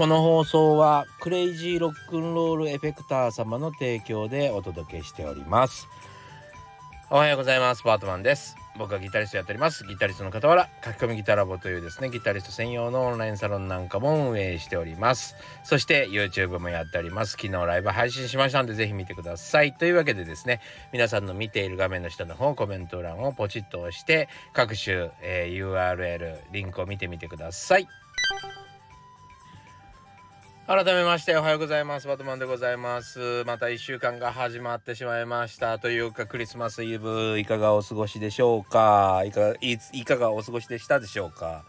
この放送はクレイジーロックンロールエフェクター様の提供でお届けしております。おはようございます。パートマンです。僕はギタリストやっております。ギタリストの傍ら書き込みギタラボというですねギタリスト専用のオンラインサロンなんかも運営しております。そして YouTube もやっております。昨日ライブ配信しましたのでぜひ見てください。というわけでですね皆さんの見ている画面の下の方コメント欄をポチッと押して各種、えー、URL リンクを見てみてください。改めましておはようございます。バトマンでございます。また1週間が始まってしまいましたというかクリスマスイブいかがお過ごしでしょうか？いかいかがお過ごしでしたでしょうか？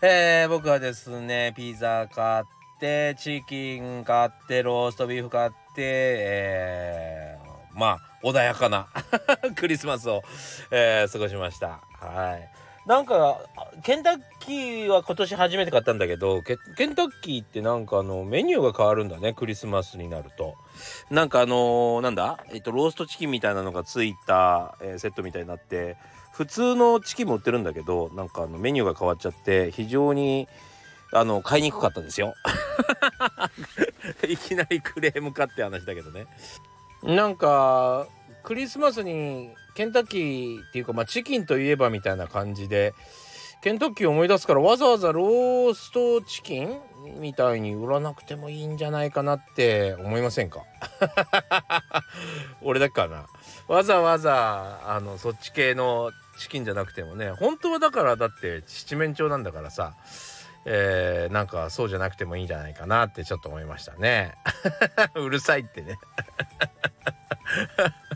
えー、僕はですねピザ買ってチキン買ってローストビーフ買ってえー、まあ穏やかな クリスマスを、えー、過ごしました。はい。なんかケンタッキーは今年初めて買ったんだけどケンタッキーってなんかあのメニューが変わるんだねクリスマスになると。なんかあのー、なんだ？えっとローストチキンみたいなのがついた、えー、セットみたいになって普通のチキンも売ってるんだけどなんかあのメニューが変わっちゃって非常にあの買いにくかったんですよ。いきなりクレームかって話だけどね。なんかクリスマスにケンタッキーっていうかまあチキンといえばみたいな感じでケンタッキーを思い出すからわざわざローストチキンみたいに売らなくてもいいんじゃないかなって思いませんか？俺だけかな。わざわざあのそっち系のチキンじゃなくてもね本当はだからだって七面鳥なんだからさえー、なんかそうじゃなくてもいいんじゃないかなってちょっと思いましたね。うるさいってね。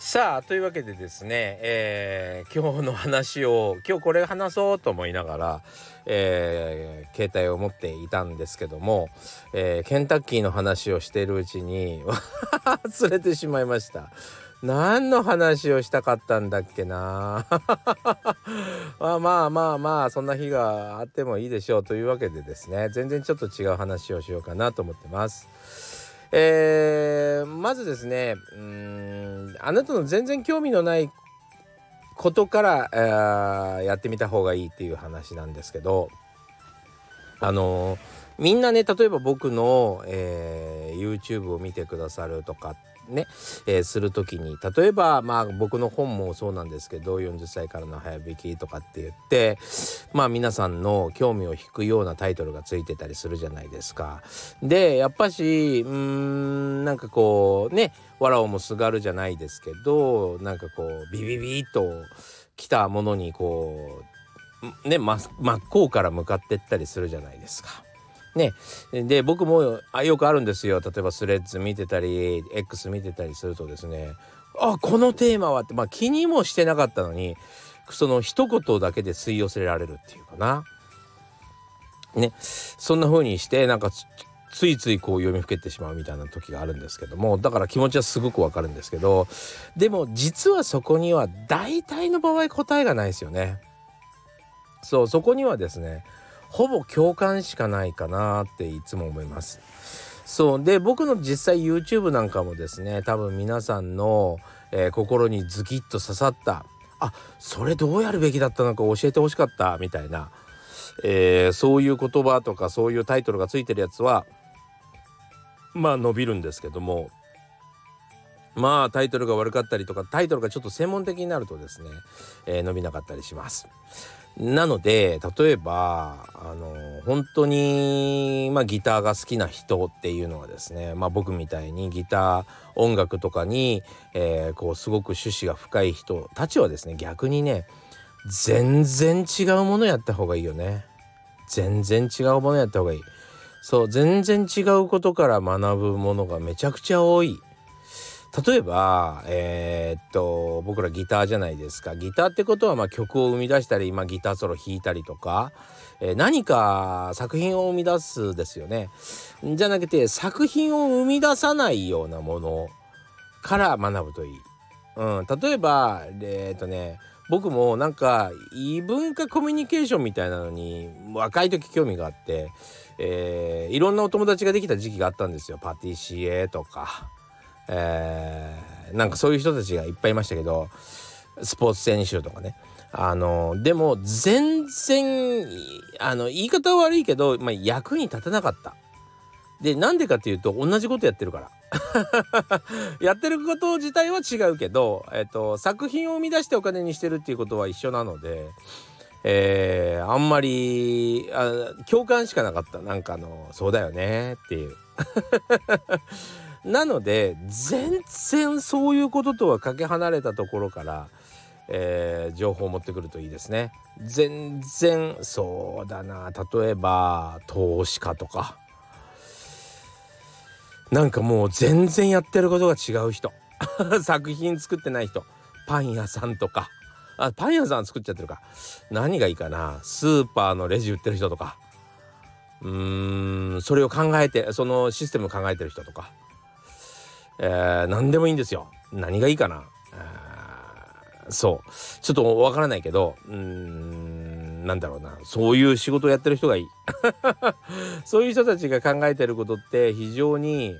さあというわけでですね、えー、今日の話を今日これ話そうと思いながら、えー、携帯を持っていたんですけども、えー、ケンタッキーの話をしているうちに 忘れてしまいました。何の話をしたかったんだっけな まあまあまあまあそんな日があってもいいでしょうというわけでですね全然ちょっと違う話をしようかなと思ってます。えー、まずですねうんあなたの全然興味のないことから、えー、やってみた方がいいっていう話なんですけどあのー、みんなね例えば僕の、えー、YouTube を見てくださるとかね、えー、する時に例えばまあ僕の本もそうなんですけど40歳からの早弾きとかって言ってまあ皆さんの興味を引くようなタイトルがついてたりするじゃないですか。でやっぱしうんなんかこうね藁をもすがるじゃないですけどなんかこうビビビッと来たものにこうね真っ向から向かってったりするじゃないですか。ね。で僕もあよくあるんですよ。例えばスレッズ見てたり X 見てたりするとですねあこのテーマはってまあ気にもしてなかったのにその一言だけで吸い寄せられるっていうかな。ね。そんな風にしてなんかついついこう読みふけてしまうみたいな時があるんですけどもだから気持ちはすごくわかるんですけどでも実はそこには大体の場合答えがないですよね。そうそこにはですねほぼ共感しかないかなっていつも思います。そうで僕の実際 YouTube なんかもですね多分皆さんの、えー、心にズキッと刺さったあそれどうやるべきだったのか教えてほしかったみたいな、えー、そういう言葉とかそういうタイトルがついてるやつはまあ伸びるんですけどもまあタイトルが悪かったりとかタイトルがちょっと専門的になるとですね、えー、伸びなかったりします。なので例えばあの本当に、まあ、ギターが好きな人っていうのはですね、まあ、僕みたいにギター音楽とかに、えー、こうすごく趣旨が深い人たちはですね逆にね全然違うものやった方がいいよね。全然違うものやった方がいい。そう全然違うことから学ぶものがめちゃくちゃ多い。例えばえー、っと僕らギターじゃないですか。ギターってことはま曲を生み出したり、まあ、ギターソロ弾いたりとか、えー、何か作品を生み出すですよね。じゃなくて作品を生み出さないようなものから学ぶといい。うん、例えばえー、っとね僕もなんか異文化コミュニケーションみたいなのに若い時興味があって、えー、いろんなお友達ができた時期があったんですよ。パティシエとか、えー、なんかそういう人たちがいっぱいいましたけどスポーツ選手とかねあのでも全然あの言い方は悪いけど、まあ、役に立たなかった。でなんでかっていうと同じことやってるから。やってること自体は違うけど、えっと、作品を生み出してお金にしてるっていうことは一緒なので、えー、あんまりあ共感しかなかったなんかあのそうだよねっていう。なので全然そういうこととはかけ離れたところから、えー、情報を持ってくるといいですね。全然そうだな。例えば投資家とか。なんかもう全然やってることが違う人。作品作ってない人。パン屋さんとか。あパン屋さん作っちゃってるか。何がいいかな。スーパーのレジ売ってる人とか。うーんそれを考えてそのシステム考えてる人とか、えー、何でもいいんですよ。何がいいかな。そう。ちょっとわからないけどうーんなんだろうな。そういう仕事をやってる人がいい。そういう人たちが考えてることって非常に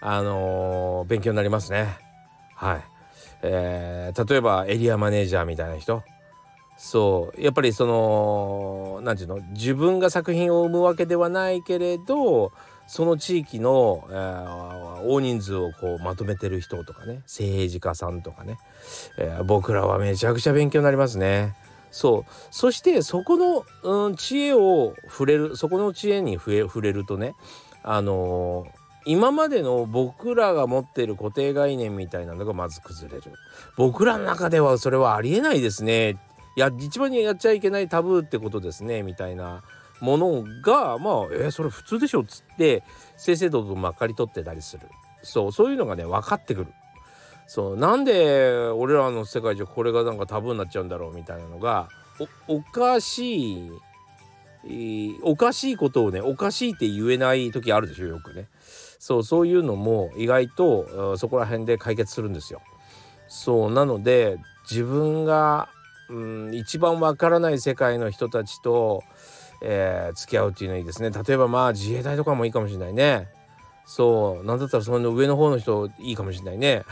あのー、勉強になりますね。はい、えー、例えばエリアマネージャーみたいな人。そう。やっぱりその何て言うの？自分が作品を生むわけではないけれどその地域の、えー、大人数をこうまとめてる人とかね政治家さんとかね、えー、僕らはめちゃくちゃ勉強になりますね。そう。そしてそこの、うん、知恵を触れるそこの知恵に触れるとねあのー、今までの僕らが持っている固定概念みたいなのがまず崩れる。僕らの中ではそれはありえないですね。いや一番にやっちゃいけないタブーってことですねみたいなものがまあえー、それ普通でしょっつって正々堂々まかり取ってたりする。そうそういうのがね分かってくる。そうなんで俺らの世界じゃこれがなんかタブーになっちゃうんだろうみたいなのがおかしいおかしいことをねおかしいって言えない時あるでしょよくね。そうそういうのも意外とそこら辺で解決するんですよ。そうなので自分が、うん、一番わからない世界の人たちと、えー、付き合うっていうのはいいですね。例えばまあ自衛隊とかもいいかもしれないね。そう。なんだったらその上の方の人いいかもしれないね。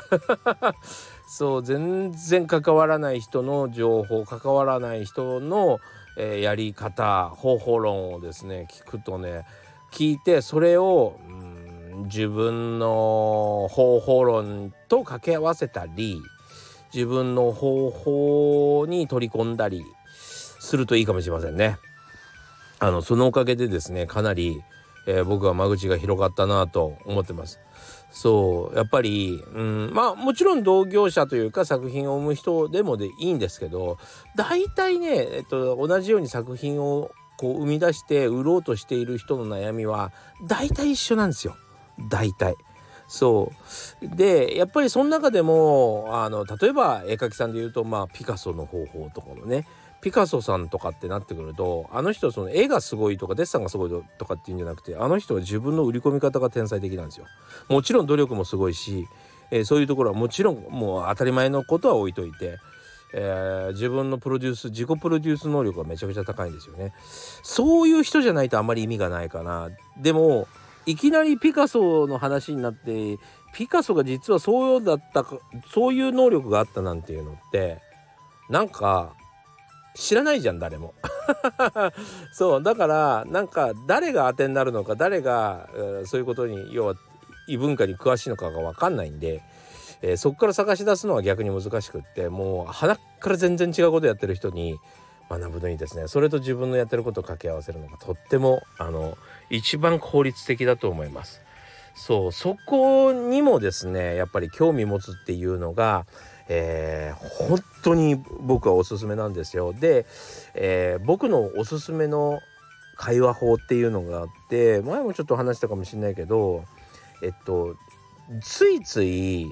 そう。全然関わらない人の情報関わらない人の、えー、やり方方法論をですね聞くとね聞いてそれを、うん、自分の方法論と掛け合わせたり自分の方法に取り込んだりするといいかもしれませんね。あのそのおかげでですねかなりえー、僕は間口が広がったなと思ってます。そうやっぱり、うん、まあもちろん同業者というか作品を生む人でもでいいんですけど大体ね、えっと、同じように作品をこう生み出して売ろうとしている人の悩みは大体一緒なんですよ大体。そうでやっぱりその中でもあの例えば絵描きさんで言うとまあピカソの方法とかのねピカソさんとかってなってくるとあの人その絵がすごいとかデッサンがすごいとかっていうんじゃなくてあの人は自分の売り込み方が天才的なんですよ。もちろん努力もすごいし、えー、そういうところはもちろんもう当たり前のことは置いといて、えー、自分のプロデュース自己プロデュース能力がめちゃくちゃ高いんですよね。そういう人じゃないとあんまり意味がないかな。でもいきなりピカソの話になってピカソが実はそうだったかそういう能力があったなんていうのってなんか知らないじゃん誰も そうだからなんか誰が当てになるのか誰が、そういうことに要は異文化に詳しいのかが分かんないんで、えー、そこから探し出すのは逆に難しくってもう鼻から全然違うことやってる人に学ぶのにですねそれと自分のやってることを掛け合わせるのがとってもあの一番効率的だと思います。そうそこにもですねやっぱり興味持つっていうのがえー、本当に僕はおすすめなんですよ。で、えー、僕のおすすめの会話法っていうのがあって前もちょっと話したかもしれないけどえっとついつい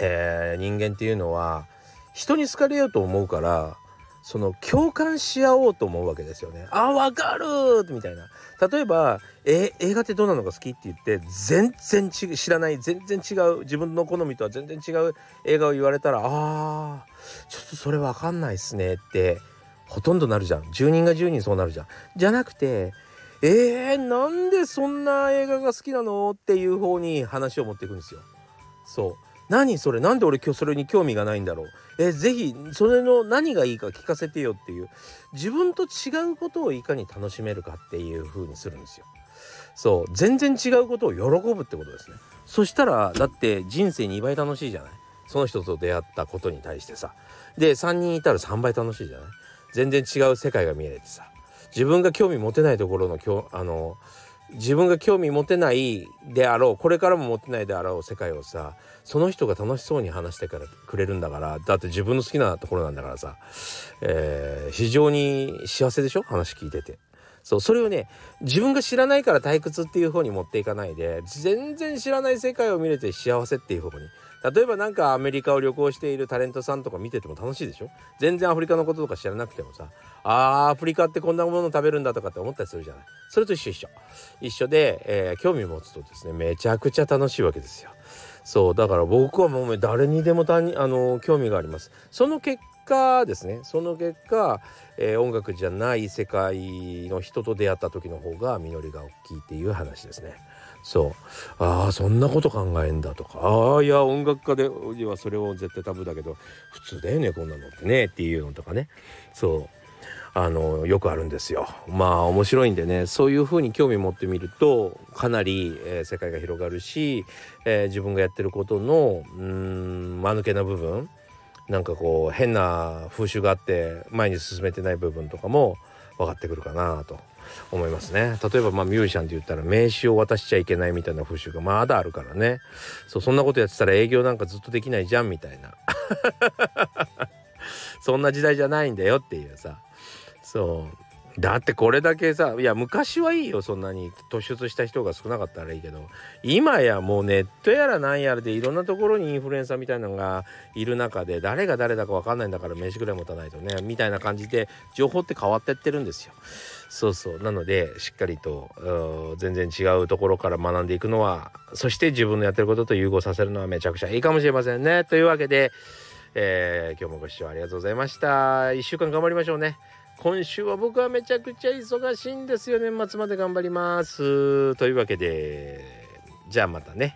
えー、人間っていうのは人に好かれようと思うからその共感し合おうと思うわけですよね。あわかるみたいな。例えばえ映画ってどうなのが好きって言って全然ち知らない全然違う自分の好みとは全然違う映画を言われたらあーちょっとそれわかんないっすねってほとんどなるじゃん10人が10人そうなるじゃん。じゃなくてえー、なんでそんな映画が好きなのっていう方に話を持っていくんですよ。そう何それ？なんで俺今日それに興味がないんだろう？えぜひそれの何がいいか聞かせてよっていう。自分と違うことをいかに楽しめるかっていう風にするんですよ。そう。全然違うことを喜ぶってことですね。そしたらだって人生2倍楽しいじゃない？その人と出会ったことに対してさ。で3人いたら3倍楽しいじゃない？全然違う世界が見えてさ。自分が興味持てないところのきょあの自分が興味持てないであろうこれからも持てないであろう世界をさその人が楽しそうに話してからくれるんだからだって自分の好きなところなんだからさ、えー、非常に幸せでしょ？話聞いてて。そうそれをね自分が知らないから退屈っていう方に持っていかないで全然知らない世界を見れて幸せっていう方に例えばなんかアメリカを旅行しているタレントさんとか見てても楽しいでしょ？全然アフリカのこととか知らなくてもさあーアフリカってこんなもの食べるんだとかって思ったりするじゃない。それと一緒一緒。一緒で、えー、興味持つとですねめちゃくちゃ楽しいわけですよ。そうだから僕はもう誰にでもあの興味があります。その結果ですね。その結果、えー、音楽じゃない世界の人と出会った時の方が実りが大きいっていう話ですね。そう。ああそんなこと考えんだとか。ああいや音楽家ではそれを絶対タブーだけど普通だよねこんなのってねっていうのとかね。そう。あのよくあるんですよ。まあ面白いんでねそういうふうに興味持ってみるとかなり、えー、世界が広がるし、えー、自分がやってることのうん間抜けな部分なんかこう変な風習があって前に進めてない部分とかも分かってくるかなと。思いますね。例えばまあミュージシャンって言ったら名刺を渡しちゃいけないみたいな風習がまだあるからね。そうそんなことやってたら営業なんかずっとできないじゃんみたいな。そんな時代じゃないんだよっていうさ。そう。だってこれだけさいや昔はいいよそんなに。突出した人が少なかったらいいけど。今やもうネットやらなんやらでいろんなところにインフルエンサーみたいなのがいる中で誰が誰だか分かんないんだから名刺ぐらい持たないとねみたいな感じで情報って変わってってるんですよ。そうそうなのでしっかりと全然違うところから学んでいくのはそして自分のやってることと融合させるのはめちゃくちゃいいかもしれませんね。というわけで、えー、今日もご視聴ありがとうございました。1週間頑張りましょうね。今週は僕はめちゃくちゃ忙しいんですよ年末まで頑張りますというわけでじゃあまたね